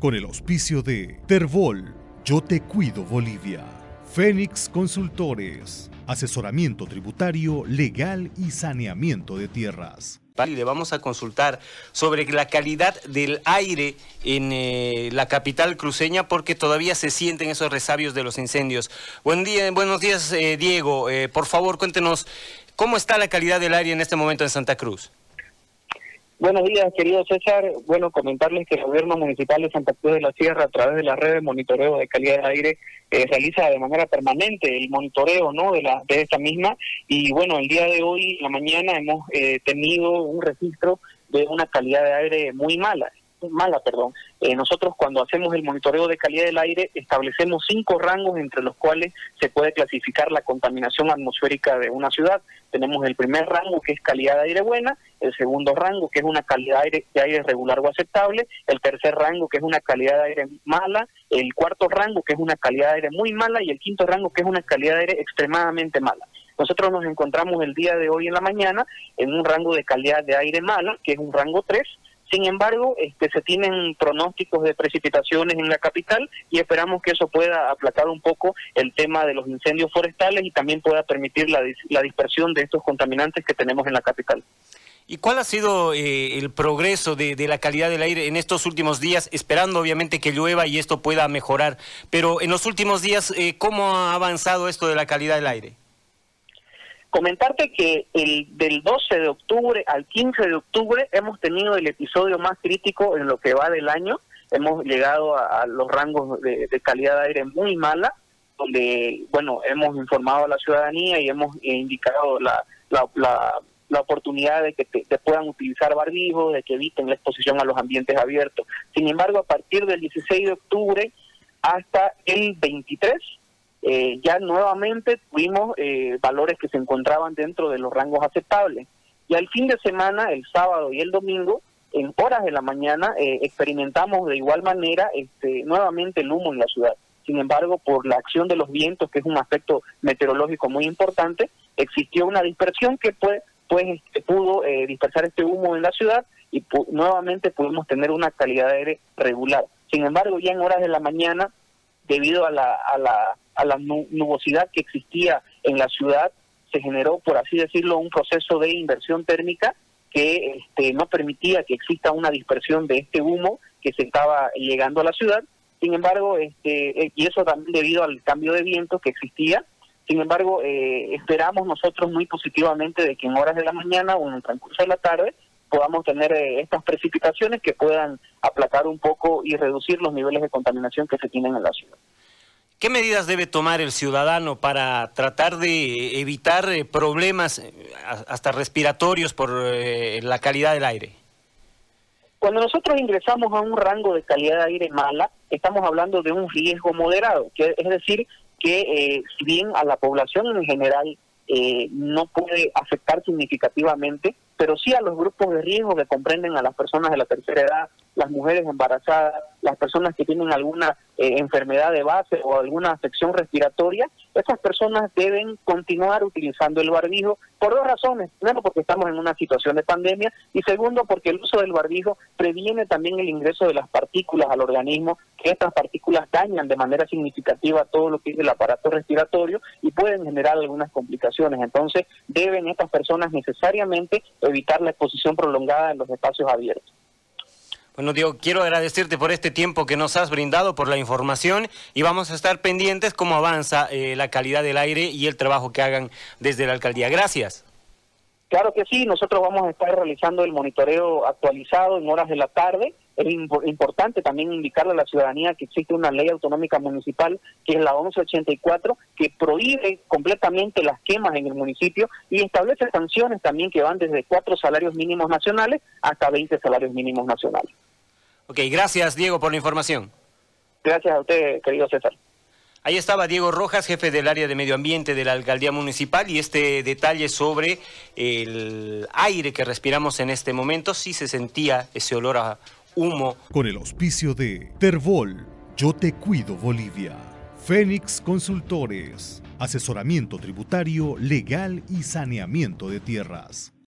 con el auspicio de Terbol, Yo Te Cuido Bolivia, Fénix Consultores, asesoramiento tributario, legal y saneamiento de tierras. Y le vamos a consultar sobre la calidad del aire en eh, la capital cruceña porque todavía se sienten esos resabios de los incendios. Buen día, buenos días, eh, Diego. Eh, por favor, cuéntenos cómo está la calidad del aire en este momento en Santa Cruz. Buenos días, querido César. Bueno, comentarles que el gobierno municipal de Santa Cruz de la Sierra, a través de la red de monitoreo de calidad del aire, eh, realiza de manera permanente el monitoreo no de, la, de esta misma. Y bueno, el día de hoy, en la mañana, hemos eh, tenido un registro de una calidad de aire muy mala mala, perdón. Eh, nosotros cuando hacemos el monitoreo de calidad del aire establecemos cinco rangos entre los cuales se puede clasificar la contaminación atmosférica de una ciudad. Tenemos el primer rango que es calidad de aire buena, el segundo rango que es una calidad de aire, de aire regular o aceptable, el tercer rango que es una calidad de aire mala, el cuarto rango que es una calidad de aire muy mala y el quinto rango que es una calidad de aire extremadamente mala. Nosotros nos encontramos el día de hoy en la mañana en un rango de calidad de aire mala, que es un rango 3, sin embargo, este, se tienen pronósticos de precipitaciones en la capital y esperamos que eso pueda aplacar un poco el tema de los incendios forestales y también pueda permitir la, dispersión de estos contaminantes que tenemos en la capital. ¿Y cuál ha sido eh, el progreso de, la calidad del aire en estos últimos días, esperando obviamente que llueva y esto pueda mejorar? Pero en los últimos días, eh, ¿cómo ha avanzado esto de la calidad del aire? Comentarte que el del 12 de octubre al 15 de octubre hemos tenido el episodio más crítico en lo que va del año. Hemos llegado a, los rangos de, calidad de aire muy mala, donde, bueno, hemos informado a la ciudadanía y hemos indicado la, la, oportunidad de que te, puedan utilizar barbijos, de que eviten la exposición a los ambientes abiertos. Sin embargo, a partir del 16 de octubre hasta el 23, eh, ya nuevamente tuvimos eh, valores que se encontraban dentro de los rangos aceptables. Y al fin de semana, el sábado y el domingo, en horas de la mañana, eh, experimentamos de igual manera este, nuevamente el humo en la ciudad. Sin embargo, por la acción de los vientos, que es un aspecto meteorológico muy importante, existió una dispersión que pues, pues este, pudo dispersar este humo en la ciudad y nuevamente pudimos tener una calidad de aire regular. Sin embargo, ya en horas de la mañana, debido a la, a la a la nubosidad que existía en la ciudad, se generó, por así decirlo, un proceso de inversión térmica que este, no permitía que exista una dispersión de este humo que se estaba llegando a la ciudad. Sin embargo, este, eh, y eso también debido al cambio de viento que existía. Sin embargo, eh, esperamos nosotros muy positivamente de que en horas de la mañana o en el transcurso de la tarde podamos tener eh, estas precipitaciones que puedan aplacar un poco y reducir los niveles de contaminación que se tienen en la ciudad. ¿Qué medidas debe tomar el ciudadano para tratar de evitar eh, problemas eh, hasta respiratorios por la calidad del aire? Cuando nosotros ingresamos a un rango de calidad de aire mala, estamos hablando de un riesgo moderado, que es decir, que si bien a la población en general no puede afectar significativamente, pero sí a los grupos de riesgo que comprenden a las personas de la tercera edad, las mujeres embarazadas, las personas que tienen alguna eh, enfermedad de base o alguna afección respiratoria, esas personas deben continuar utilizando el barbijo por dos razones. Primero, porque estamos en una situación de pandemia y segundo, porque el uso del barbijo previene también el ingreso de las partículas al organismo, que estas partículas dañan de manera significativa todo lo que es el aparato respiratorio y pueden generar algunas complicaciones. Entonces, deben estas personas necesariamente evitar la exposición prolongada en los espacios abiertos. Bueno, Diego, quiero agradecerte por este tiempo que nos has brindado, por la información y vamos a estar pendientes cómo avanza eh, la calidad del aire y el trabajo que hagan desde la alcaldía. Gracias. Claro que sí, nosotros vamos a estar realizando el monitoreo actualizado en horas de la tarde. Es importante también indicarle a la ciudadanía que existe una ley autonómica municipal, que es la 1184, que prohíbe completamente las quemas en el municipio y establece sanciones también que van desde cuatro salarios mínimos nacionales hasta 20 salarios mínimos nacionales. Ok, gracias Diego por la información. Gracias a usted, querido César. Ahí estaba Diego Rojas, jefe del área de medio ambiente de la alcaldía municipal, y este detalle sobre el aire que respiramos en este momento, sí se sentía ese olor a humo. Con el auspicio de Terbol, Yo Te Cuido Bolivia, Fénix Consultores, asesoramiento tributario, legal y saneamiento de tierras.